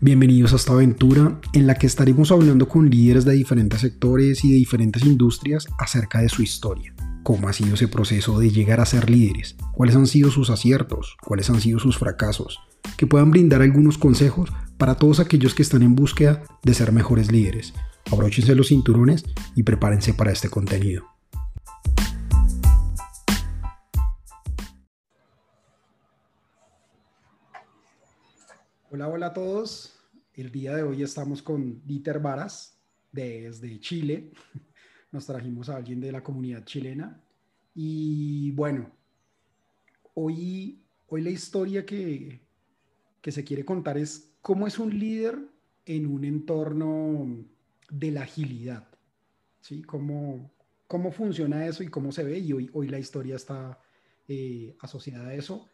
Bienvenidos a esta aventura en la que estaremos hablando con líderes de diferentes sectores y de diferentes industrias acerca de su historia. ¿Cómo ha sido ese proceso de llegar a ser líderes? ¿Cuáles han sido sus aciertos? ¿Cuáles han sido sus fracasos? Que puedan brindar algunos consejos para todos aquellos que están en búsqueda de ser mejores líderes. Abróchense los cinturones y prepárense para este contenido. Hola, hola a todos. El día de hoy estamos con Dieter Varas desde Chile. Nos trajimos a alguien de la comunidad chilena. Y bueno, hoy, hoy la historia que, que se quiere contar es cómo es un líder en un entorno de la agilidad. ¿sí? Cómo, cómo funciona eso y cómo se ve. Y hoy, hoy la historia está eh, asociada a eso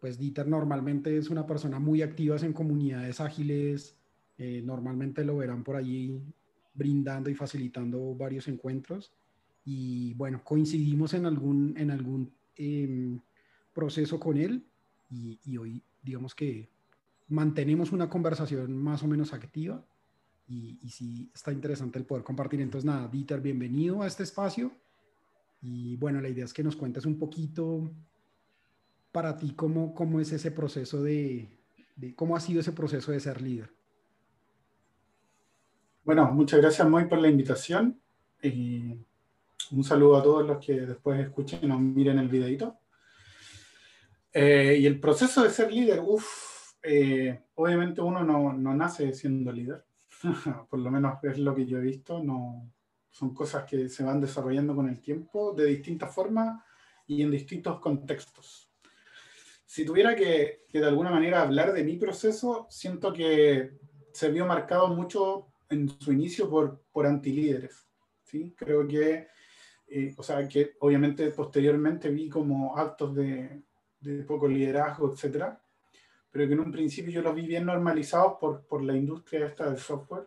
pues Dieter normalmente es una persona muy activa en comunidades ágiles, eh, normalmente lo verán por allí brindando y facilitando varios encuentros. Y bueno, coincidimos en algún, en algún em, proceso con él y, hoy digamos que mantenemos una conversación más o menos activa y, y sí está interesante el poder compartir. Entonces nada, Dieter, bienvenido a este espacio. Y bueno, la idea es que nos cuentes un poquito para ti, ¿cómo, cómo es ese proceso de, cómo ha sido ese proceso de ser líder? Bueno, muchas gracias muy por la invitación. y un saludo a todos los que después escuchen o miren el videito. Eh, y el proceso de ser líder, uff, eh, obviamente uno no, no, nace siendo líder, por lo menos es lo que yo he visto, no, son cosas que se van desarrollando con el tiempo de distintas formas y en distintos contextos si tuviera que, de alguna manera hablar de mi proceso, siento que se vio marcado mucho en su inicio por, por antilíderes. ¿sí? Creo que, eh, o sea, que obviamente posteriormente vi como actos de, de poco liderazgo, etcétera, pero que en un principio yo los vi bien normalizados por, por la industria esta del software.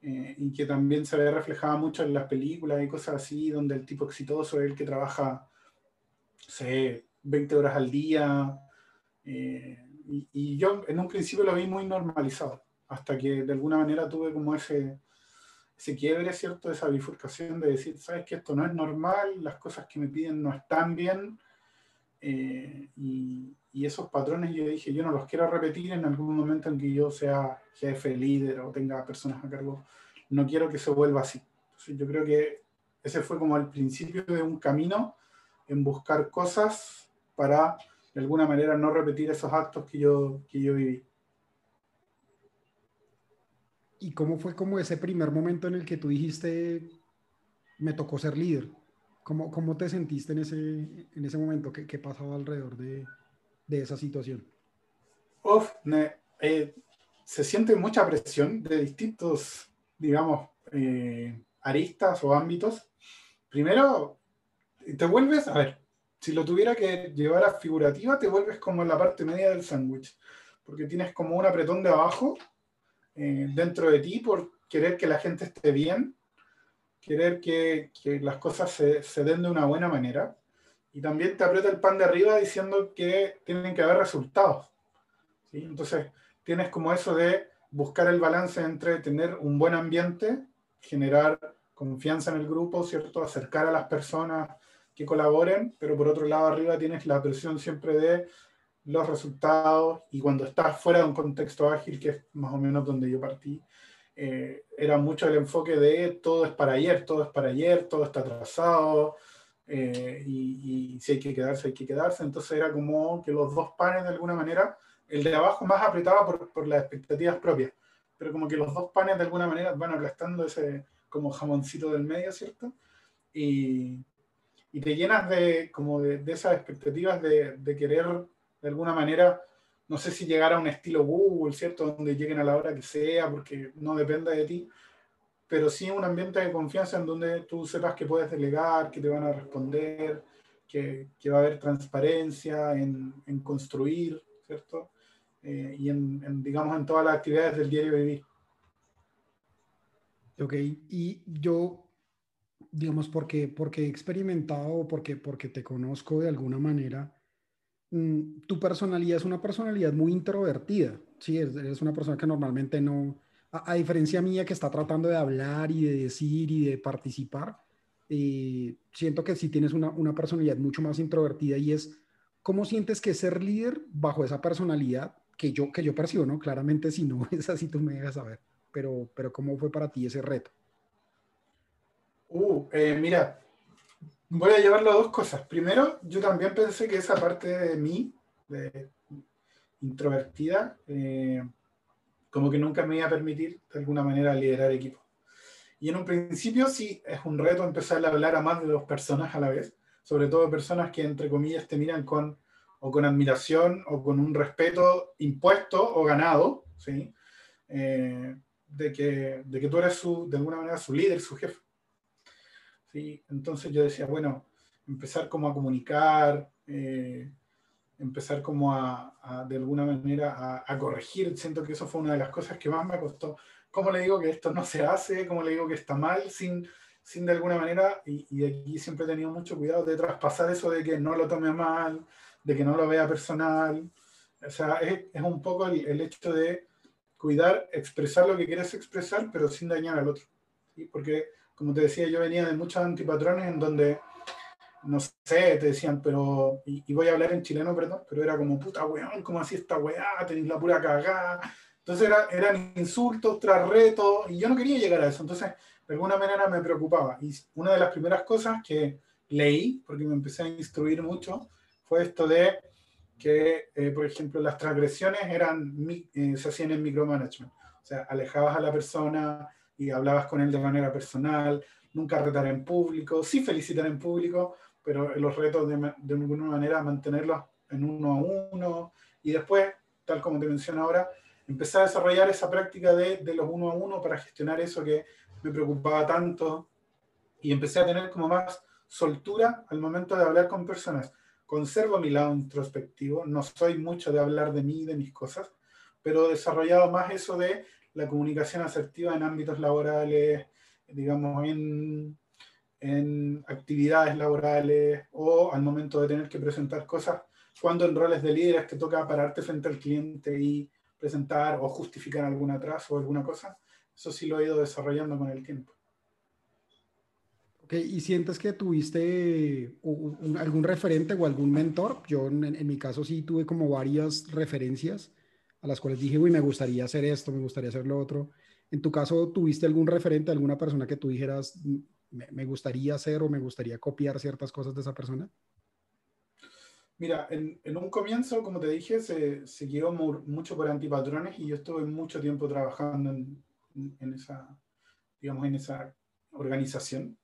Eh, y que también se ve reflejado mucho en las películas y cosas así, donde el tipo exitoso es el que trabaja, se 20 horas al día. Eh, y, yo en un principio lo vi muy normalizado, hasta que de alguna manera tuve como ese, ese quiebre, ¿cierto? Esa bifurcación de decir, sabes que esto no es normal, las cosas que me piden no están bien. Eh, y, y, esos patrones yo dije, yo no los quiero repetir en algún momento en que yo sea jefe, líder o tenga personas a cargo. No quiero que se vuelva así. Entonces yo creo que ese fue como el principio de un camino en buscar cosas para de alguna manera no repetir esos actos que yo, que yo viví. ¿Y cómo fue como ese primer momento en el que tú dijiste, me tocó ser líder? ¿Cómo, cómo te sentiste en ese, en ese momento? ¿Qué, qué pasaba alrededor de, de esa situación? Uf, eh, se siente mucha presión de distintos, digamos, eh, aristas o ámbitos. Primero, te vuelves, a ver, si lo tuviera que llevar a figurativa, te vuelves como en la parte media del sándwich, porque tienes como un apretón de abajo eh, dentro de ti por querer que la gente esté bien, querer que, las cosas se, den de una buena manera, y también te aprieta el pan de arriba diciendo que tienen que haber resultados. Entonces, tienes como eso de buscar el balance entre tener un buen ambiente, generar confianza en el grupo, ¿cierto? Acercar a las personas que colaboren, pero por otro lado arriba tienes la presión siempre de los resultados y cuando estás fuera de un contexto ágil, que es más o menos donde yo partí, eh, era mucho el enfoque de todo es para ayer, todo es para ayer, todo está atrasado eh, y, y, si hay que quedarse, hay que quedarse. Entonces era como que los dos panes de alguna manera, el de abajo más apretaba por, por las expectativas propias, pero como que los dos panes de alguna manera van aplastando ese como jamoncito del medio, ¿cierto? Y, y te llenas de, como de, esas expectativas de, de, querer, de alguna manera, no sé si llegar a un estilo Google, ¿cierto? Donde lleguen a la hora que sea, porque no depende de ti, pero sí un ambiente de confianza en donde tú sepas que puedes delegar, que te van a responder, que, que va a haber transparencia en, en construir, ¿cierto? Eh, y en, en, digamos, en todas las actividades del diario vivir. Ok, y yo digamos, porque, porque he experimentado, porque, porque te conozco de alguna manera, mm, tu personalidad es una personalidad muy introvertida, Sí, eres una persona que normalmente no, a, diferencia mía que está tratando de hablar y de decir y de participar, eh, siento que sí tienes una, una personalidad mucho más introvertida y es, ¿cómo sientes que ser líder bajo esa personalidad que yo, que yo percibo, ¿no? Claramente si no es así, tú me dejas saber, pero, pero ¿cómo fue para ti ese reto? Uh, eh, mira, voy a llevarlo a dos cosas. Primero, yo también pensé que esa parte de mí, de introvertida, eh, como que nunca me iba a permitir de alguna manera liderar equipo. Y en un principio sí es un reto empezar a hablar a más de dos personas a la vez, sobre todo personas que entre comillas te miran con o con admiración o con un respeto impuesto o ganado, ¿sí? Eh, de, que, de que tú eres su, de alguna manera su líder, su jefe. ¿Sí? Entonces yo decía, bueno, empezar como a comunicar, eh, empezar como a, de alguna manera a, corregir. Siento que eso fue una de las cosas que más me costó. ¿Cómo le digo que esto no se hace? ¿Cómo le digo que está mal? Sin, sin de alguna manera, y, y aquí siempre he tenido mucho cuidado de traspasar eso de que no lo tome mal, de que no lo vea personal. O sea, es, es un poco el, el, hecho de cuidar, expresar lo que quieres expresar, pero sin dañar al otro. ¿sí? Porque, como te decía, yo venía de muchos antipatrones en donde no sé, te decían, pero, y, voy a hablar en chileno, perdón, pero era como, puta weón, ¿cómo así esta weá? Tenéis la pura cagada. Entonces era, eran insultos tras retos, y yo no quería llegar a eso, entonces de alguna manera me preocupaba. Y una de las primeras cosas que leí, porque me empecé a instruir mucho, fue esto de que, eh, por ejemplo, las transgresiones eran, eh, se hacían en micromanagement. O sea, alejabas a la persona y hablabas con él de manera personal, nunca retar en público, sí felicitar en público, pero los retos de, de alguna manera mantenerlos en uno a uno y después, tal como te menciono ahora, empezar a desarrollar esa práctica de, de, los uno a uno para gestionar eso que me preocupaba tanto y empecé a tener como más soltura al momento de hablar con personas. Conservo mi lado introspectivo, no soy mucho de hablar de mí, de mis cosas, pero he desarrollado más eso de la comunicación asertiva en ámbitos laborales, digamos, en en actividades laborales o al momento de tener que presentar cosas, cuando en roles de líderes te toca pararte frente al cliente y presentar o justificar algún atraso o alguna cosa, eso sí lo he ido desarrollando con el tiempo. Ok, ¿y sientes que tuviste algún referente o algún mentor? Yo en, en, mi caso sí tuve como varias referencias a las cuales dije, uy, me gustaría hacer esto, me gustaría hacer lo otro. En tu caso, ¿tuviste algún referente, alguna persona que tú dijeras, me, gustaría hacer o me gustaría copiar ciertas cosas de esa persona? Mira, en, en un comienzo, como te dije, se, se guió mucho por antipatrones y yo estuve mucho tiempo trabajando en, en esa, digamos, en esa organización.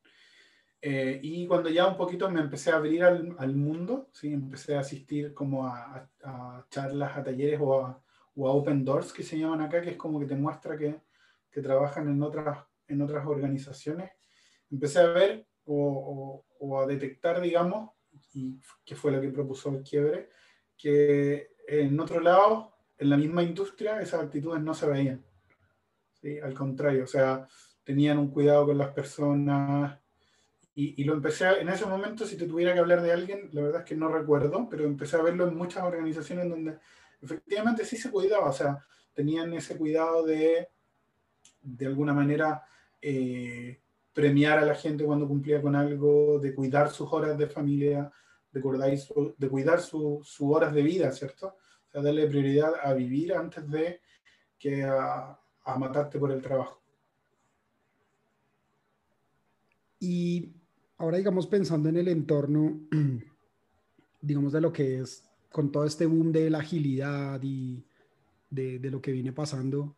Eh, y cuando ya un poquito me empecé a abrir al, al mundo, ¿sí? empecé a asistir como a, a, charlas, a talleres o a, o a, open doors que se llaman acá, que es como que te muestra que, que trabajan en otras, en otras organizaciones empecé a ver o, o, a detectar, digamos, y que fue lo que propuso el quiebre, que en otro lado, en la misma industria, esas actitudes no se veían. ¿sí? Al contrario, o sea, tenían un cuidado con las personas. Y, y, lo empecé a, en ese momento, si te tuviera que hablar de alguien, la verdad es que no recuerdo, pero empecé a verlo en muchas organizaciones donde efectivamente sí se cuidaba, o sea, tenían ese cuidado de, de alguna manera, eh, premiar a la gente cuando cumplía con algo, de cuidar sus horas de familia, de cuidar, de cuidar sus horas de vida, ¿cierto? O sea, darle prioridad a vivir antes de que a matarte por el trabajo. Y ahora, digamos, pensando en el entorno, digamos, de lo que es con todo este boom de la agilidad y de, lo que viene pasando,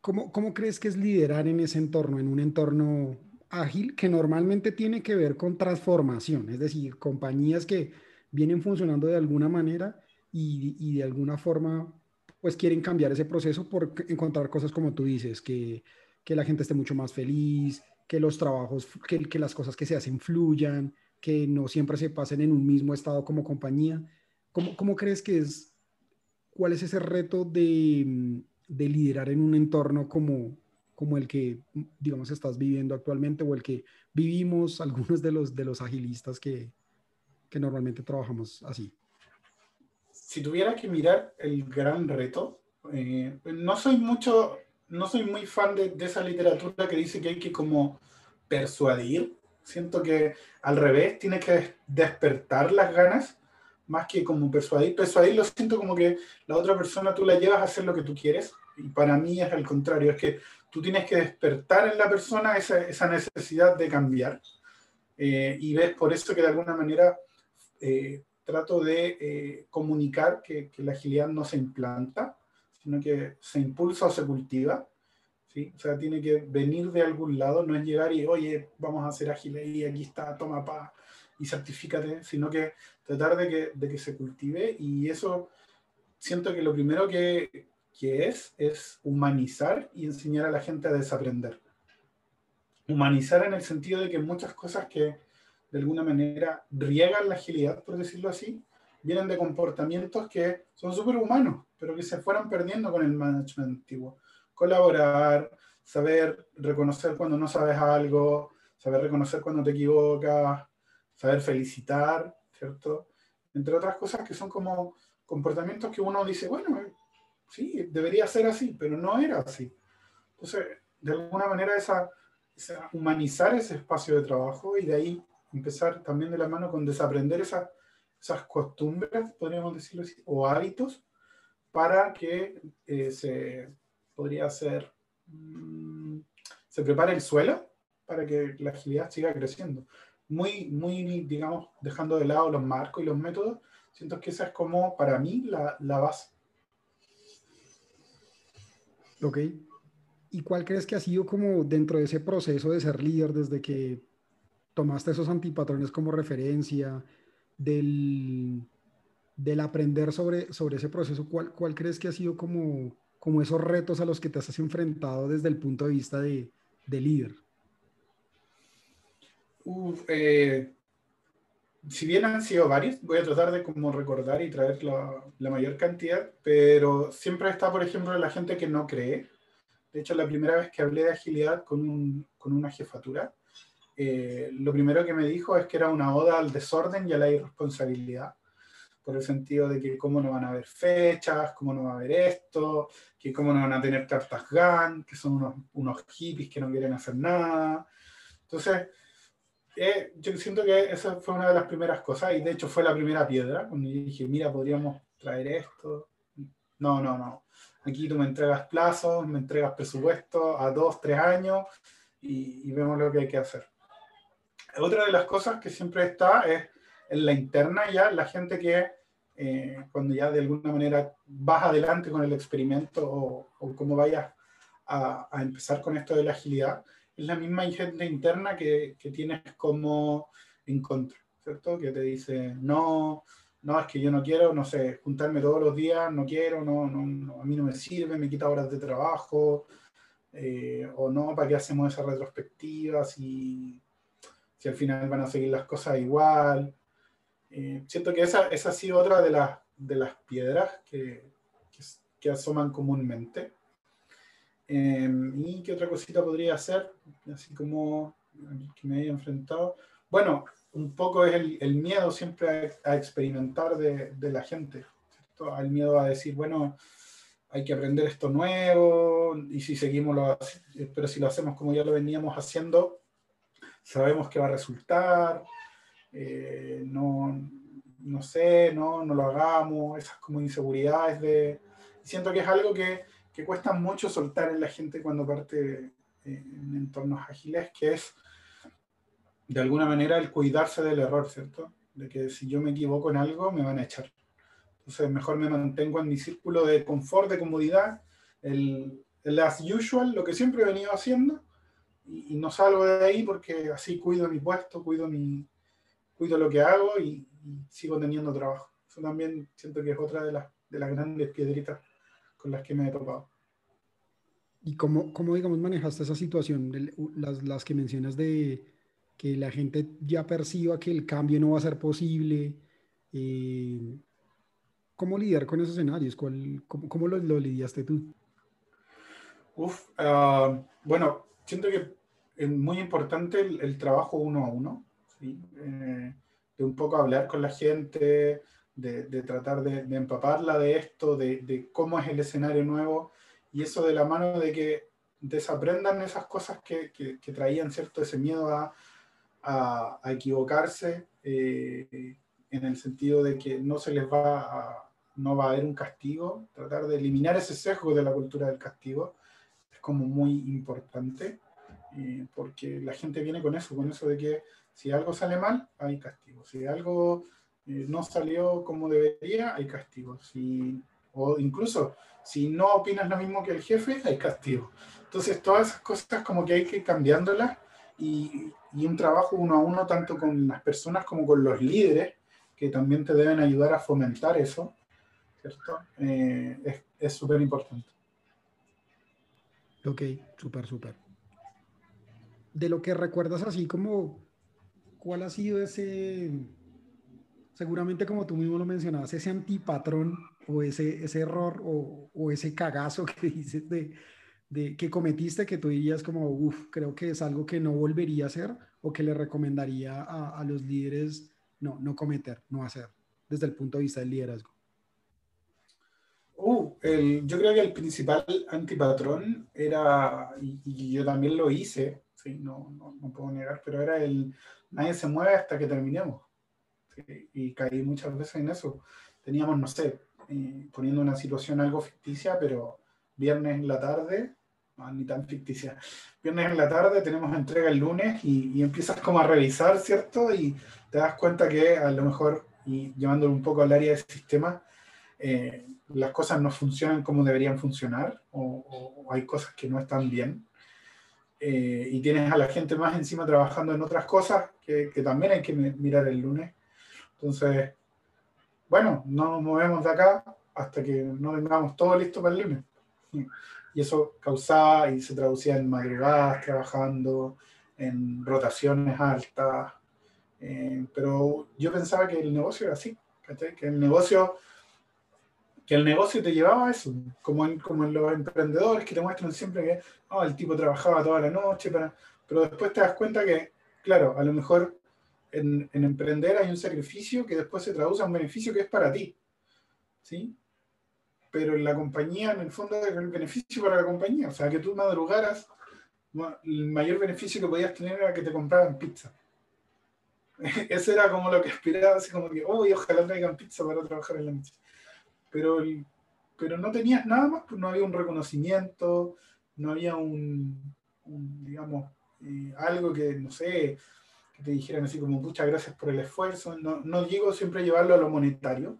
¿Cómo, ¿Cómo crees que es liderar en ese entorno, en un entorno ágil que normalmente tiene que ver con transformación? Es decir, compañías que vienen funcionando de alguna manera y, de alguna forma pues quieren cambiar ese proceso por encontrar cosas como tú dices, que, que la gente esté mucho más feliz, que los trabajos, que, que, las cosas que se hacen fluyan, que no siempre se pasen en un mismo estado como compañía. ¿Cómo, cómo crees que es, cuál es ese reto de, de liderar en un entorno como, como el que, digamos, estás viviendo actualmente o el que vivimos algunos de los, de los agilistas que, que normalmente trabajamos así? si tuviera que mirar el gran reto, eh, no soy mucho, no soy muy fan de, de, esa literatura que dice que hay que como persuadir. Siento que al revés, tiene que despertar las ganas más que como persuadir. Persuadir lo siento como que la otra persona tú la llevas a hacer lo que tú quieres. Y para mí es al contrario, es que tú tienes que despertar en la persona esa, esa necesidad de cambiar. Eh, y ves por eso que de alguna manera eh, trato de eh, comunicar que, la agilidad no se implanta, sino que se impulsa o se cultiva. ¿Sí? O sea, tiene que venir de algún lado, no es llegar y, oye, vamos a hacer agilidad y aquí está, toma pa, y certifícate, sino que tratar de que, de que se cultive y eso siento que lo primero que, que es es humanizar y enseñar a la gente a desaprender. Humanizar en el sentido de que muchas cosas que de alguna manera riegan la agilidad, por decirlo así, vienen de comportamientos que son súper humanos, pero que se fueron perdiendo con el management antiguo. Colaborar, saber reconocer cuando no sabes algo, saber reconocer cuando te equivocas, saber felicitar, ¿cierto? Entre otras cosas que son como comportamientos que uno dice, bueno, sí, debería ser así, pero no era así. Entonces, de alguna manera, esa humanizar ese espacio de trabajo y de ahí empezar también de la mano con desaprender esas, esas costumbres, podríamos decirlo así, o hábitos, para que eh, se podría hacer, mm, se prepare el suelo para que la agilidad siga creciendo. Muy, muy, digamos, dejando de lado los marcos y los métodos, siento que esa es como, para mí, la, la base. Ok. ¿Y cuál crees que ha sido como dentro de ese proceso de ser líder desde que tomaste esos antipatrones como referencia, del, del aprender sobre, sobre ese proceso, ¿cuál, ¿cuál, crees que ha sido como, como esos retos a los que te has enfrentado desde el punto de vista de, de líder? Eh, si bien han sido varios, voy a tratar de como recordar y traer la, mayor cantidad, pero siempre está, por ejemplo, la gente que no cree. De hecho, la primera vez que hablé de agilidad con, un, con una jefatura, eh, lo primero que me dijo es que era una oda al desorden y a la irresponsabilidad, por el sentido de que cómo no van a haber fechas, cómo no va a haber esto, que cómo no van a tener cartas GAN, que son unos, unos hippies que no quieren hacer nada. Entonces, eh, yo siento que esa fue una de las primeras cosas, y de hecho fue la primera piedra, cuando yo dije, mira, podríamos traer esto. No, no, no. Aquí tú me entregas plazos, me entregas presupuesto a dos, tres años, y, y vemos lo que hay que hacer. Otra de las cosas que siempre está es en la interna ya, la gente que eh, cuando ya de alguna manera vas adelante con el experimento o, o cómo vayas a, a, empezar con esto de la agilidad, es la misma gente interna que, que tienes como en contra, ¿cierto? Que te dice, no, no, es que yo no quiero, no sé, juntarme todos los días, no quiero, no, no, a mí no me sirve, me quita horas de trabajo, eh, o no, ¿para qué hacemos esas retrospectivas? Y si al final van a seguir las cosas igual. Eh, siento que esa, esa ha sido otra de, las de las piedras que, que, asoman comúnmente. Eh, ¿Y qué otra cosita podría hacer? Así como que me haya enfrentado. Bueno, un poco es el, el miedo siempre a, a experimentar de, de, la gente. ¿cierto? El miedo a decir, bueno, hay que aprender esto nuevo y si seguimos lo, pero si lo hacemos como ya lo veníamos haciendo, sabemos que va a resultar, eh, no, no sé, no, no lo hagamos, esas como inseguridades de... Siento que es algo que, que cuesta mucho soltar en la gente cuando parte en entornos ágiles, que es de alguna manera el cuidarse del error, ¿cierto? De que si yo me equivoco en algo, me van a echar. Entonces, mejor me mantengo en mi círculo de confort, de comodidad, el, el as usual, lo que siempre he venido haciendo, y, no salgo de ahí porque así cuido mi puesto, cuido, mi, cuido lo que hago y, sigo teniendo trabajo. Eso también siento que es otra de las, de las grandes piedritas con las que me he topado. ¿Y cómo, cómo digamos, manejaste esa situación, las, las que mencionas de que la gente ya perciba que el cambio no va a ser posible? Eh, ¿Cómo lidiar con esos escenarios? ¿Cuál, ¿Cómo, cómo lo, lo, lidiaste tú? Uf, uh, bueno, siento que es muy importante el, el trabajo uno a uno, eh, de un poco hablar con la gente, de, tratar de, empaparla de esto, de, cómo es el escenario nuevo, y eso de la mano de que desaprendan esas cosas que, traían cierto ese miedo a, equivocarse, eh, en el sentido de que no se les va a, no va a haber un castigo, tratar de eliminar ese sesgo de la cultura del castigo es como muy importante, eh, porque la gente viene con eso, con eso de que si algo sale mal, hay castigo, si algo eh, no salió como debería, hay castigo, si, o incluso si no opinas lo mismo que el jefe, hay castigo. Entonces todas esas cosas como que hay que ir cambiándolas y, y un trabajo uno a uno tanto con las personas como con los líderes que también te deben ayudar a fomentar eso, ¿cierto? Eh, es súper importante. Ok, súper, súper. De lo que recuerdas así como, ¿cuál ha sido ese, seguramente como tú mismo lo mencionabas, ese antipatrón o ese, ese error o, o ese cagazo que dices de, de, que cometiste que tú dirías como, uff, creo que es algo que no volvería a hacer o que le recomendaría a, a los líderes no, no cometer, no hacer, desde el punto de vista del liderazgo? Uh, yo creo que el principal antipatrón era, y, yo también lo hice, ¿sí? no, no, puedo negar, pero era el nadie se mueve hasta que terminemos. Y caí muchas veces en eso. Teníamos, no sé, eh, poniendo una situación algo ficticia, pero viernes en la tarde, no, ni tan ficticia, viernes en la tarde tenemos entrega el lunes y, y empiezas como a revisar, ¿cierto? Y te das cuenta que a lo mejor, y llevándolo un poco al área de sistema, eh, las cosas no funcionan como deberían funcionar o, hay cosas que no están bien. Eh, y tienes a la gente más encima trabajando en otras cosas que, que, también hay que mirar el lunes. Entonces, bueno, no nos movemos de acá hasta que no tengamos todo listo para el lunes. Y eso causaba y se traducía en madrugadas trabajando, en rotaciones altas, eh, pero yo pensaba que el negocio era así, que el negocio que el negocio te llevaba a eso, como en, como en los emprendedores que te muestran siempre que oh, el tipo trabajaba toda la noche, para... pero después te das cuenta que, claro, a lo mejor en, en, emprender hay un sacrificio que después se traduce a un beneficio que es para ti, ¿sí? Pero en la compañía, en el fondo, el beneficio para la compañía, o sea, que tú madrugaras, el mayor beneficio que podías tener era que te compraran pizza. Eso era como lo que aspiraba, así como que, oh, ojalá traigan pizza para trabajar en la noche. Pero, pero no tenías nada más, pues no había un reconocimiento, no había un, digamos, eh, algo que, no sé, que te dijeran así como muchas gracias por el esfuerzo. No, no digo siempre llevarlo a lo monetario,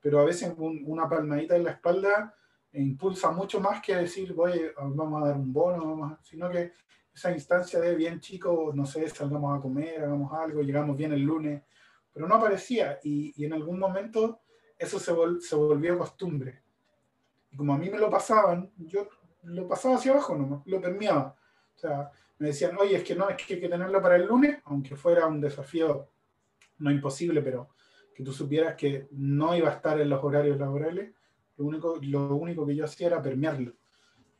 pero a veces una palmadita en la espalda impulsa mucho más que decir, voy, vamos a dar un bono, sino que esa instancia de bien chico, no sé, salgamos a comer, hagamos algo, llegamos bien el lunes, pero no aparecía y en algún momento eso se, volvió costumbre. Y como a mí me lo pasaban, yo lo pasaba hacia abajo, no, lo permeaba. O sea, me decían, oye, es que no, es que hay que tenerlo para el lunes, aunque fuera un desafío no imposible, pero que tú supieras que no iba a estar en los horarios laborales, lo único, lo único que yo hacía era permearlo.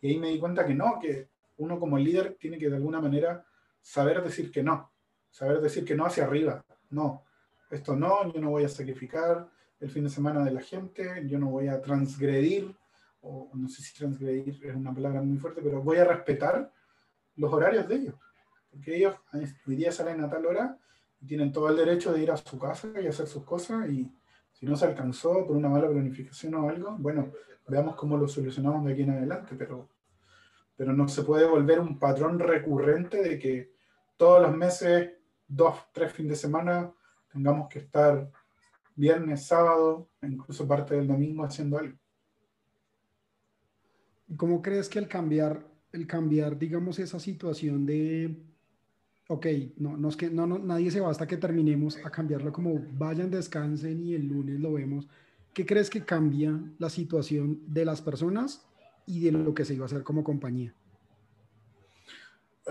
Y ahí me di cuenta que no, que uno como líder tiene que de alguna manera saber decir que no, saber decir que no hacia arriba, no, esto no, yo no voy a sacrificar el fin de semana de la gente, yo no voy a transgredir, o no sé si transgredir es una palabra muy fuerte, pero voy a respetar los horarios de ellos, porque ellos hoy día salen a tal hora y tienen todo el derecho de ir a su casa y hacer sus cosas y si no se alcanzó por una mala planificación o algo, bueno, veamos cómo lo solucionamos de aquí en adelante, pero pero no se puede volver un patrón recurrente de que todos los meses, dos, tres fines de semana, tengamos que estar viernes, sábado, incluso parte del domingo haciendo algo. ¿Cómo crees que el cambiar, el cambiar, digamos, esa situación de, ok, no, no es que no, nadie se va hasta que terminemos a cambiarlo como vayan, descansen y el lunes lo vemos? ¿Qué crees que cambia la situación de las personas y de lo que se iba a hacer como compañía?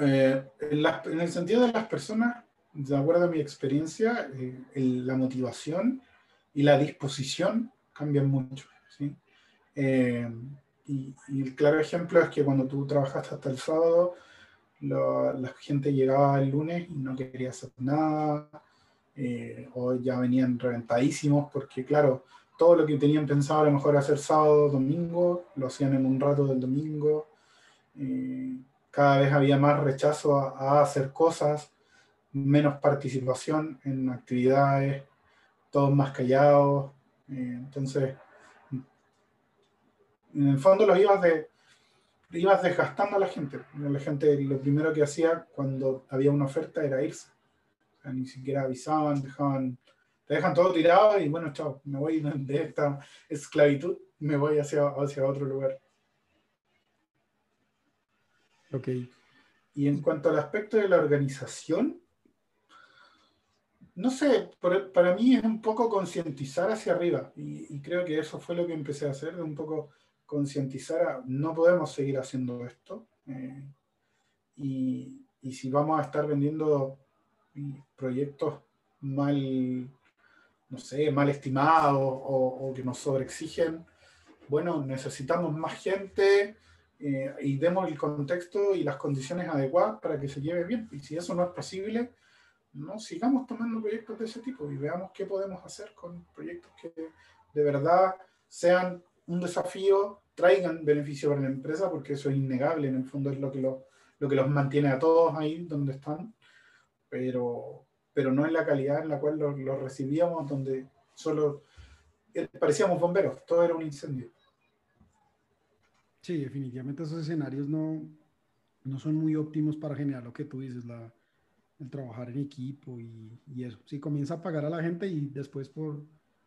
Eh, en, el sentido de las personas, de acuerdo a mi experiencia, eh, la motivación y la disposición cambian mucho. ¿sí? Eh, y, el claro ejemplo es que cuando tú trabajaste hasta el sábado, la gente llegaba el lunes y no quería hacer nada, eh, o ya venían reventadísimos, porque claro, todo lo que tenían pensado a lo mejor hacer sábado, domingo, lo hacían en un rato del domingo. Eh, cada vez había más rechazo a, hacer cosas, menos participación en actividades, todos más callados. Eh, entonces, en el fondo lo ibas, de, ibas desgastando a la gente. La gente lo primero que hacía cuando había una oferta era irse. ni siquiera avisaban, dejaban te dejan todo tirado y bueno, chao, me voy de esta esclavitud, me voy hacia, hacia otro lugar. Ok. Y en cuanto al aspecto de la organización, no sé, para mí es un poco concientizar hacia arriba y, creo que eso fue lo que empecé a hacer, de un poco concientizar a no podemos seguir haciendo esto eh, y, y si vamos a estar vendiendo proyectos mal no sé, mal estimados o, que nos sobreexigen, bueno, necesitamos más gente eh, y demos el contexto y las condiciones adecuadas para que se lleve bien. Y si eso no es posible, no sigamos tomando proyectos de ese tipo y veamos qué podemos hacer con proyectos que de verdad sean un desafío, traigan beneficio para la empresa, porque eso es innegable, en el fondo es lo que, lo, lo que los mantiene a todos ahí donde están, pero, pero no en la calidad en la cual lo, recibíamos, donde solo eh, parecíamos bomberos, todo era un incendio. Sí, definitivamente esos escenarios no, no son muy óptimos para generar lo que tú dices, la, el trabajar en equipo y, y, eso. Si comienza a pagar a la gente y después por,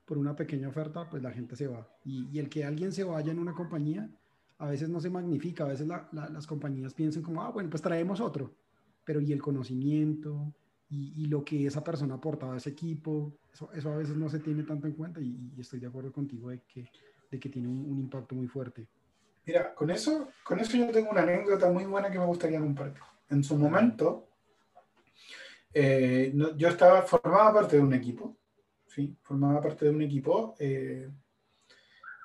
por una pequeña oferta, pues la gente se va. Y, el que alguien se vaya en una compañía, a veces no se magnifica, a veces las compañías piensan como, ah, bueno, pues traemos otro, pero y el conocimiento, y, lo que esa persona aportaba a ese equipo, eso, eso, a veces no se tiene tanto en cuenta y, estoy de acuerdo contigo de que, de que tiene un, impacto muy fuerte. Mira, con eso, con eso yo tengo una anécdota muy buena que me gustaría compartir. En su momento, eh, yo estaba, formaba parte de un equipo, ¿sí? Formaba parte de un equipo eh,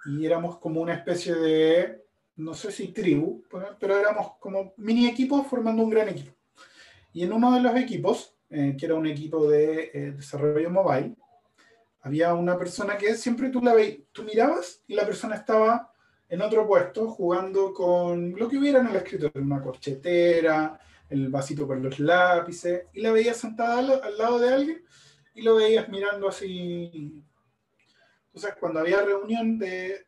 y éramos como una especie de, no sé si tribu, pero éramos como mini equipos formando un gran equipo. Y en uno de los equipos eh, que era un equipo de eh, desarrollo mobile, había una persona que siempre tú la veías, tú mirabas y la persona estaba en otro puesto jugando con lo que hubiera en el escritorio, una corchetera, el vasito con los lápices, y la veías sentada al, lado de alguien y lo veías mirando así. Entonces, cuando había reunión de,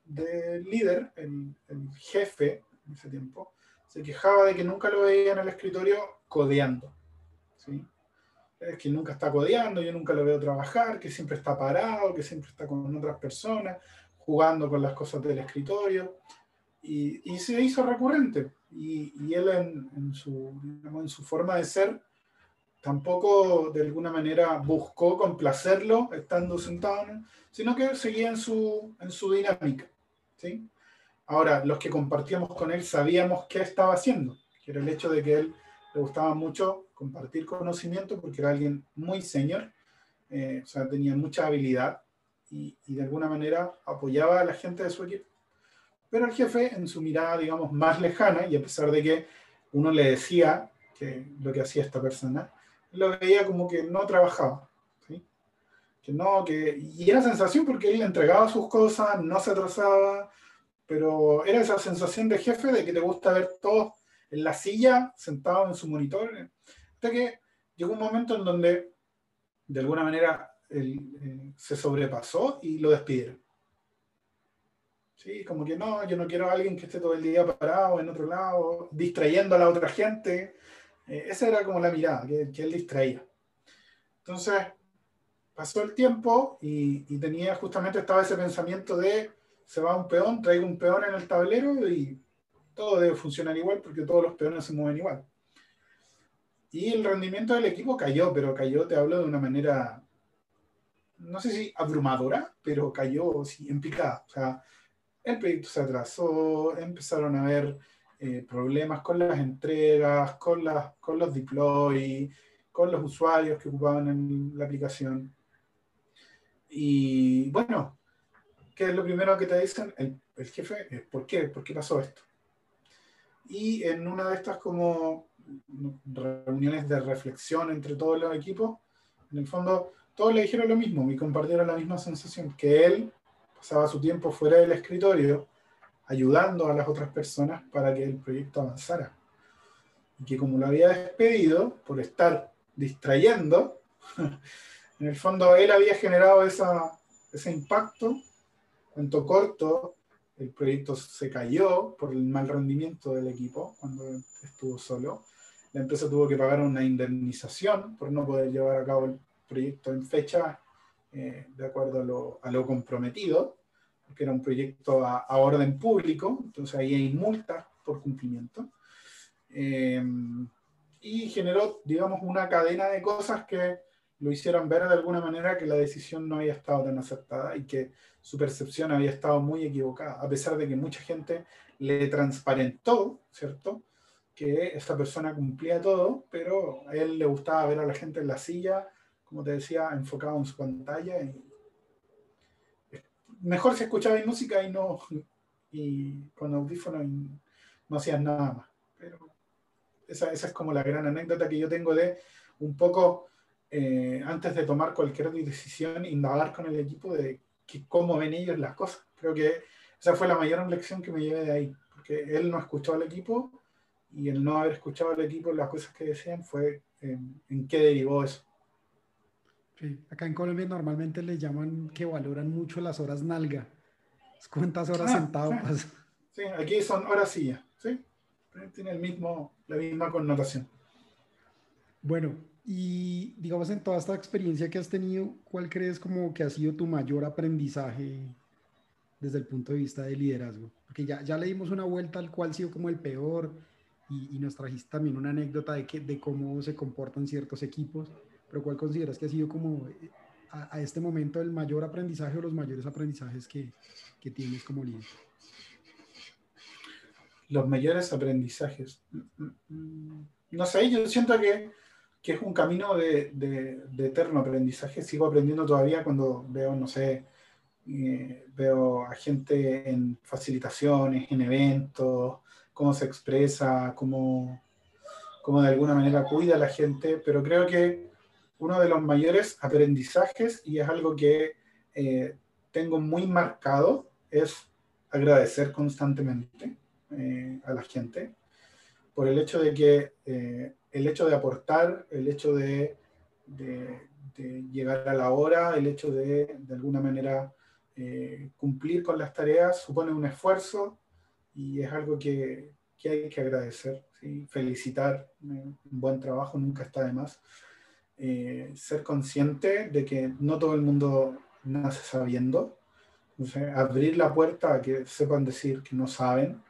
líder, el, el, jefe en ese tiempo, se quejaba de que nunca lo veía en el escritorio codeando. ¿sí? es que nunca está codeando, yo nunca lo veo trabajar, que siempre está parado, que siempre está con otras personas, jugando con las cosas del escritorio. Y, y se hizo recurrente. Y, él en, su, forma de ser tampoco de alguna manera buscó complacerlo estando sentado, sino que seguía en su, en su dinámica. ¿sí? Ahora, los que compartíamos con él sabíamos qué estaba haciendo, que era el hecho de que él le gustaba mucho compartir conocimiento porque era alguien muy senior, eh, o sea, tenía mucha habilidad y, y, de alguna manera apoyaba a la gente de su equipo. Pero el jefe, en su mirada, digamos, más lejana, y a pesar de que uno le decía que lo que hacía esta persona, lo veía como que no trabajaba. Que no, que, y era sensación porque él entregaba sus cosas, no se atrasaba, pero era esa sensación de jefe de que te gusta ver todo en la silla, sentado en su monitor, que llegó un momento en donde, de alguna manera, eh, se sobrepasó y lo despidieron. Sí, como que no, yo no quiero a alguien que esté todo el día parado en otro lado, distrayendo a la otra gente. Eh, esa era como la mirada, que, él distraía. Entonces, pasó el tiempo y, y, tenía justamente estaba ese pensamiento de se va un peón, traigo un peón en el tablero y todo debe funcionar igual porque todos los peones se mueven igual. Y el rendimiento del equipo cayó, pero cayó, te hablo de una manera, no sé si abrumadora, pero cayó sí, en picada. O sea, el proyecto se atrasó, empezaron a haber eh, problemas con las entregas, con, las, con los deploy, con los usuarios que ocupaban en la aplicación. Y bueno, ¿qué es lo primero que te dicen? El, el jefe, ¿por qué? ¿Por qué pasó esto? Y en una de estas como reuniones de reflexión entre todos los equipos, en el fondo todos le dijeron lo mismo y compartieron la misma sensación, que él pasaba su tiempo fuera del escritorio ayudando a las otras personas para que el proyecto avanzara. Y que como lo había despedido por estar distrayendo, en el fondo él había generado esa, ese impacto, cuanto corto, el proyecto se cayó por el mal rendimiento del equipo cuando estuvo solo. La empresa tuvo que pagar una indemnización por no poder llevar a cabo el proyecto en fecha eh, de acuerdo a lo, comprometido, porque era un proyecto a, a, orden público, entonces ahí hay multas por cumplimiento. Eh, y generó, digamos, una cadena de cosas que lo hicieron ver de alguna manera que la decisión no había estado tan acertada y que su percepción había estado muy equivocada, a pesar de que mucha gente le transparentó, ¿cierto? Que esta persona cumplía todo, pero a él le gustaba ver a la gente en la silla como te decía, enfocado en su pantalla. Y mejor se escuchaba música y no y con audífono y no hacías nada más. Pero esa, esa, es como la gran anécdota que yo tengo de un poco, eh, antes de tomar cualquier decisión, indagar con el equipo de cómo ven ellos las cosas. Creo que esa fue la mayor lección que me llevé de ahí, porque él no escuchó al equipo y el no haber escuchado al equipo las cosas que decían fue en, en qué derivó eso. Sí, acá en Colombia normalmente le llaman que valoran mucho las horas nalga. ¿Cuántas horas ah, sentado sí. Sí, aquí son horas silla, ¿sí? Tiene el mismo, la misma connotación. Bueno, y digamos en toda esta experiencia que has tenido, ¿cuál crees como que ha sido tu mayor aprendizaje desde el punto de vista de liderazgo? Porque ya, ya le dimos una vuelta al cual ha sido como el peor y, y nos trajiste también una anécdota de, que, de cómo se comportan ciertos equipos pero ¿cuál consideras que ha sido como eh, a, este momento el mayor aprendizaje o los mayores aprendizajes que, que tienes como líder? Los mayores aprendizajes. No sé, yo siento que, que es un camino de, de, eterno aprendizaje. Sigo aprendiendo todavía cuando veo, no sé, eh, veo a gente en facilitaciones, en eventos, cómo se expresa, cómo, cómo de alguna manera cuida a la gente, pero creo que uno de los mayores aprendizajes, y es algo que eh, tengo muy marcado, es agradecer constantemente eh, a la gente por el hecho de que eh, el hecho de aportar, el hecho de, llegar a la hora, el hecho de de alguna manera cumplir con las tareas supone un esfuerzo y es algo que, que hay que agradecer, ¿sí? felicitar, un buen trabajo nunca está de más. Eh, ser consciente de que no todo el mundo nace sabiendo. abrir la puerta a que sepan decir que no saben.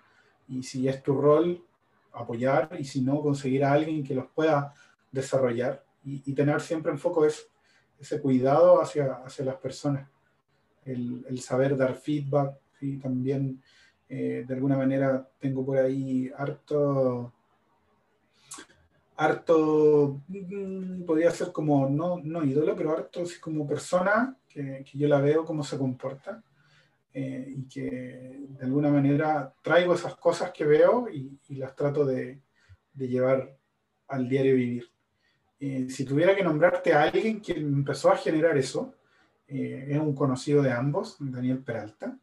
Y si es tu rol, apoyar. Y si no, conseguir a alguien que los pueda desarrollar. Y, tener siempre en foco es, ese cuidado hacia, hacia las personas, el, el saber dar feedback. Y también eh, de alguna manera tengo por ahí harto harto, mm, podría ser como, no, no ídolo, pero harto así como persona, que, yo la veo cómo se comporta, eh, y que de alguna manera traigo esas cosas que veo y, las trato de, de, llevar al diario vivir. Eh, si tuviera que nombrarte a alguien que empezó a generar eso, eh, es un conocido de ambos, Daniel Peralta.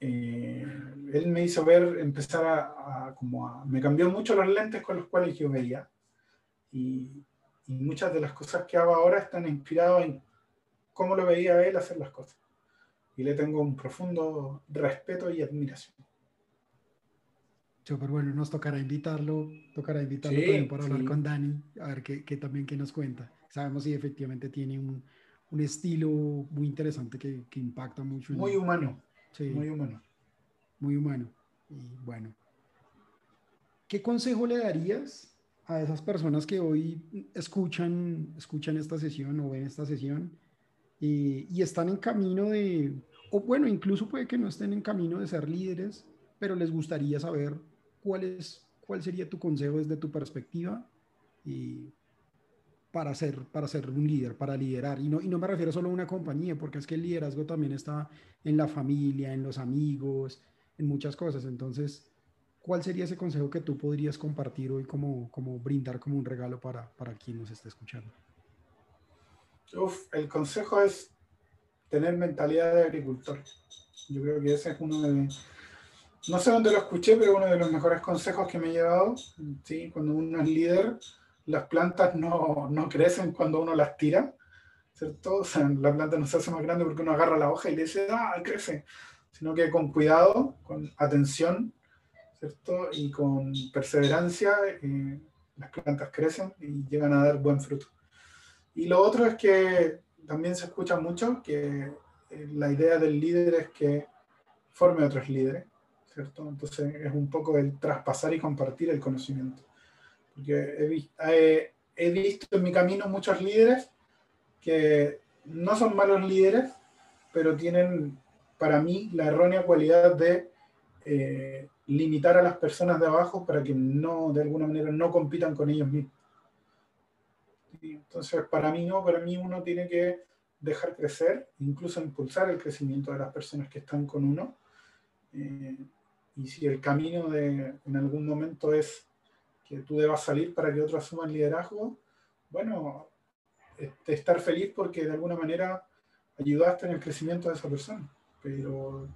Eh, él me hizo ver, empezar a, como a, me cambió mucho los lentes con los cuales yo veía. Y, y muchas de las cosas que hago ahora están inspiradas en cómo lo veía él hacer las cosas. Y le tengo un profundo respeto y admiración. Súper bueno, nos tocará invitarlo, tocará invitarlo sí, también para hablar sí. con Dani, a ver qué, qué, también qué nos cuenta. Sabemos si efectivamente tiene un, un estilo muy interesante que, que impacta mucho. Muy humano, sí. muy humano muy humano. Y bueno, ¿qué consejo le darías a esas personas que hoy escuchan, escuchan esta sesión o ven esta sesión y, y están en camino de, o bueno, incluso puede que no estén en camino de ser líderes, pero les gustaría saber cuál, es, cuál sería tu consejo desde tu perspectiva y para ser, para ser un líder, para liderar. Y no, y no me refiero solo a una compañía, porque es que el liderazgo también está en la familia, en los amigos, en muchas cosas. Entonces, ¿cuál sería ese consejo que tú podrías compartir hoy como, como brindar como un regalo para, para quien nos está escuchando? El consejo es tener mentalidad de agricultor. Yo creo que ese es uno de, no sé dónde lo escuché, pero uno de los mejores consejos que me he llevado, ¿sí? cuando uno es líder, las plantas no, no crecen cuando uno las tira, ¿cierto? O sea, la planta no se hace más grande porque uno agarra la hoja y le dice, ah, crece, sino que con cuidado, con atención, ¿cierto? Y con perseverancia, eh, las plantas crecen y llegan a dar buen fruto. Y lo otro es que también se escucha mucho que eh, la idea del líder es que forme otros líderes, ¿cierto? Entonces es un poco el traspasar y compartir el conocimiento. Porque he, visto en mi camino muchos líderes que no son malos líderes, pero tienen para mí la errónea cualidad de eh, limitar a las personas de abajo para que no, de alguna manera, no compitan con ellos mismos. Entonces, para mí no, para mí uno tiene que dejar crecer, incluso impulsar el crecimiento de las personas que están con uno. Eh, y si el camino de, en algún momento es que tú debas salir para que otros asuman liderazgo, bueno, este, estar feliz porque de alguna manera ayudaste en el crecimiento de esa persona. Pero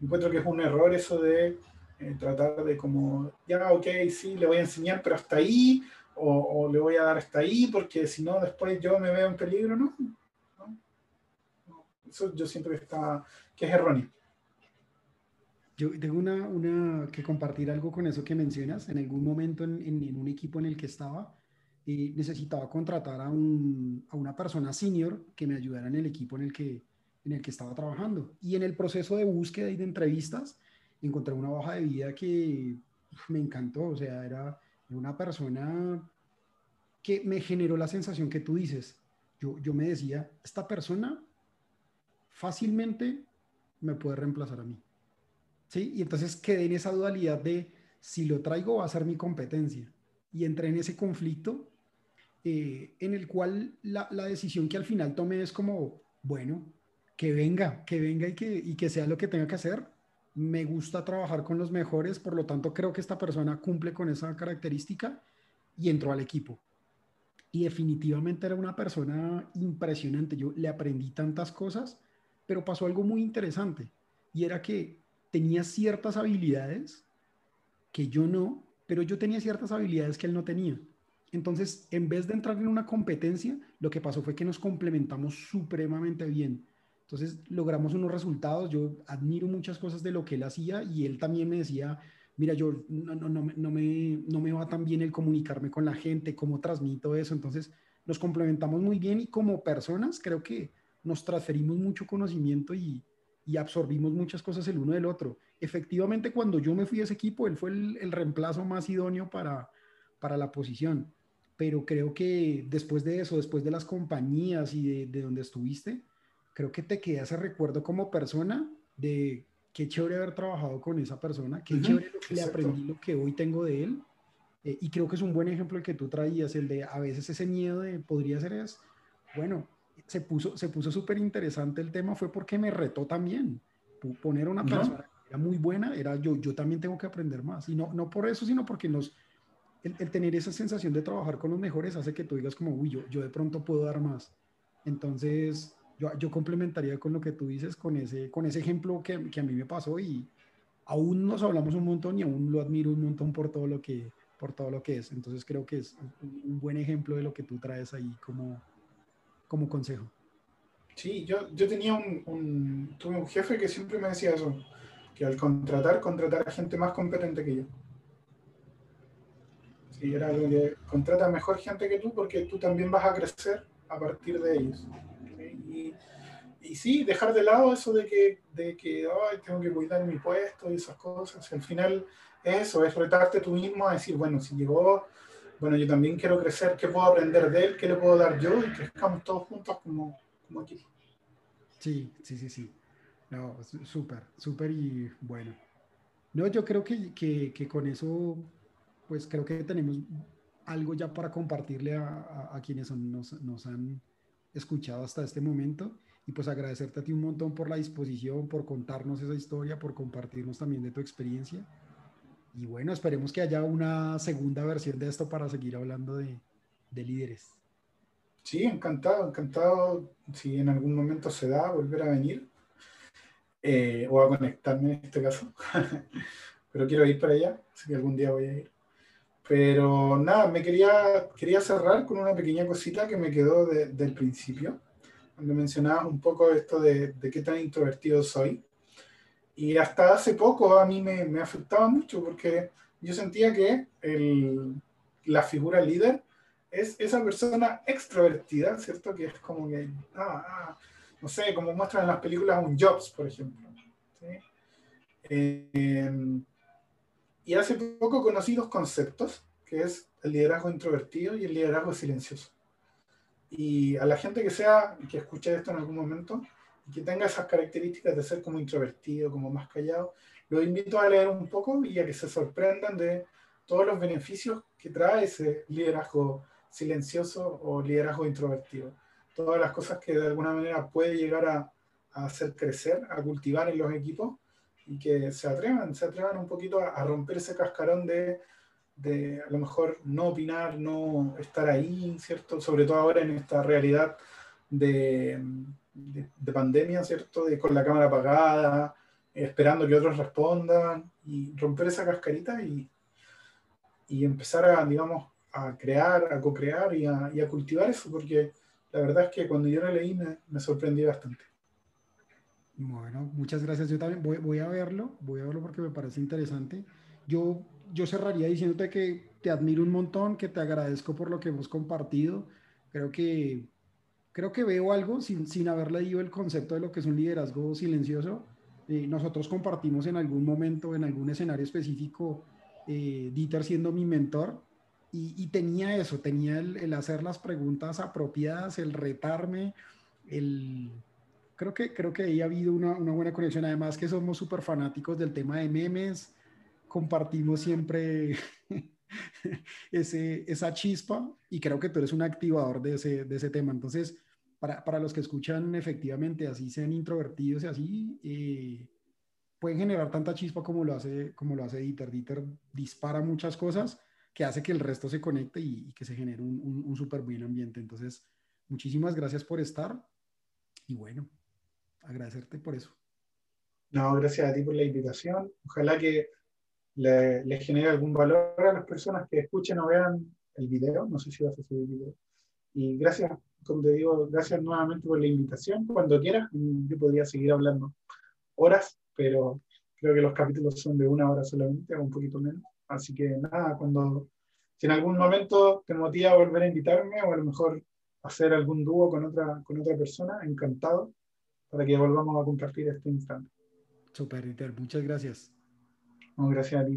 encuentro que es un error eso de eh, tratar de como, ya, ok, sí, le voy a enseñar, pero hasta ahí, o, le voy a dar hasta ahí, porque si no, después yo me veo en peligro, ¿no? Eso yo que, está, que es erróneo. Yo tengo una, que compartir algo con eso que mencionas. En algún momento en, un equipo en el que estaba, eh, necesitaba contratar a, un, a, una persona senior que me ayudara en el equipo en el, que, en el que estaba trabajando. Y en el proceso de búsqueda y de entrevistas, encontré una hoja de vida que me encantó. O sea, era una persona que me generó la sensación que tú dices. Yo, yo me decía, esta persona fácilmente me puede reemplazar a mí. ¿Sí? Y entonces quedé en esa dualidad de si lo traigo va a ser mi competencia. Y entré en ese conflicto eh, en el cual la, la, decisión que al final tomé es como, bueno, que venga, que venga y que, y que sea lo que tenga que hacer. Me gusta trabajar con los mejores, por lo tanto creo que esta persona cumple con esa característica y entró al equipo. Y definitivamente era una persona impresionante. Yo le aprendí tantas cosas, pero pasó algo muy interesante y era que tenía ciertas habilidades que yo no, pero yo tenía ciertas habilidades que él no tenía. Entonces, en vez de entrar en una competencia, lo que pasó fue que nos complementamos supremamente bien. Entonces, logramos unos resultados. Yo admiro muchas cosas de lo que él hacía y él también me decía, mira, yo no, no, no, no, me, no me va tan bien el comunicarme con la gente, cómo transmito eso. Entonces, nos complementamos muy bien y como personas creo que nos transferimos mucho conocimiento y, y absorbimos muchas cosas el uno del otro. Efectivamente, cuando yo me fui a ese equipo, él fue el, reemplazo más idóneo para, para la posición. Pero creo que después de eso, después de las compañías y de, de donde estuviste, creo que te queda ese recuerdo como persona de qué chévere haber trabajado con esa persona, qué chévere lo que le aprendí, lo que hoy tengo de él. Eh, y creo que es un buen ejemplo el que tú traías, el de a veces ese miedo de podría ser es, bueno, se puso se puso súper interesante el tema fue porque me retó también. Poner una persona que era muy buena, era yo, yo también tengo que aprender más. Y no, no por eso, sino porque nos, el, tener esa sensación de trabajar con los mejores hace que tú digas como, uy, yo, yo de pronto puedo dar más. Entonces, yo, yo complementaría con lo que tú dices, con ese, con ese ejemplo que, que a mí me pasó y aún nos hablamos un montón y aún lo admiro un montón por todo lo que, por todo lo que es. Entonces creo que es un buen ejemplo de lo que tú traes ahí como, como consejo. Sí, yo, yo tenía un, tuve un jefe que siempre me decía eso, que al contratar, contratar a gente más competente que yo. Sí, era algo que contrata mejor gente que tú porque tú también vas a crecer a partir de ellos. Y, y, sí, dejar de lado eso de que, de que Ay, tengo que cuidar mi puesto y esas cosas. Al final eso, es retarte tú mismo a decir, bueno, si llegó bueno, yo también quiero crecer, ¿qué puedo aprender de él? ¿Qué le puedo dar yo? Y crezcamos todos juntos como, como aquí. Sí, sí, sí, sí. No, súper, súper y bueno. No, yo creo que, que, que, con eso, pues creo que tenemos algo ya para compartirle a, a, quienes nos, nos han escuchado hasta este momento. Y pues agradecerte a ti un montón por la disposición, por contarnos esa historia, por compartirnos también de tu experiencia. Y bueno, esperemos que haya una segunda versión de esto para seguir hablando de, líderes. Sí, encantado, encantado. Si en algún momento se da, volver a venir. Eh, o a conectarme en este caso. Pero quiero ir para allá, así que algún día voy a ir. Pero nada, me quería, quería cerrar con una pequeña cosita que me quedó del principio, donde mencionabas un poco esto de, de, qué tan introvertido soy. Y hasta hace poco a mí me, me afectaba mucho porque yo sentía que el, la figura líder es esa persona extrovertida, ¿cierto? Que es como que, ah, ah, no sé, como muestran en las películas un Jobs, por ejemplo. Eh, y hace poco conocí dos conceptos, que es el liderazgo introvertido y el liderazgo silencioso. Y a la gente que sea, que escuche esto en algún momento, y que tenga esas características de ser como introvertido, como más callado, los invito a leer un poco y a que se sorprendan de todos los beneficios que trae ese liderazgo silencioso o liderazgo introvertido. Todas las cosas que de alguna manera puede llegar a, hacer crecer, a cultivar en los equipos y que se atrevan, se atrevan un poquito a, romper ese cascarón de, de, a lo mejor no opinar, no estar ahí, ¿cierto? Sobre todo ahora en esta realidad de, de, pandemia, ¿cierto? De con la cámara apagada, esperando que otros respondan y romper esa cascarita y, y empezar a, digamos, a crear, a co-crear y a, y a, cultivar eso, porque la verdad es que cuando yo lo leí me, me sorprendí bastante. Bueno, muchas gracias. Yo también voy, voy, a verlo, voy a verlo porque me parece interesante. Yo, yo cerraría diciéndote que te admiro un montón, que te agradezco por lo que hemos compartido. Creo que, creo que veo algo sin, sin haber leído el concepto de lo que es un liderazgo silencioso. Eh, nosotros compartimos en algún momento, en algún escenario específico, eh, Dieter siendo mi mentor, y, tenía eso, tenía el, hacer las preguntas apropiadas, el retarme, el... Creo que, creo que ahí ha habido una, una buena conexión, además que somos súper fanáticos del tema de memes, compartimos siempre ese, esa chispa y creo que tú eres un activador de ese, de ese tema. Entonces, para, para, los que escuchan efectivamente, así sean introvertidos y así, eh, pueden generar tanta chispa como lo hace, como lo hace Dieter. Dieter dispara muchas cosas que hace que el resto se conecte y, que se genere un, un, súper buen ambiente. Entonces, muchísimas gracias por estar y bueno, agradecerte por eso. No, gracias a ti por la invitación. Ojalá que les le genere algún valor a las personas que escuchen o vean el video. No sé si vas a subir video. Y gracias, como te digo, gracias nuevamente por la invitación. Cuando quieras, yo podría seguir hablando horas pero creo que los capítulos son de una hora solamente, o un poquito menos. Así que nada, cuando, si en algún momento te motiva a volver a invitarme o a lo mejor hacer algún dúo con otra, con otra persona, encantado para que volvamos a compartir este instante. Super, Ritter, muchas gracias. No, gracias a ti.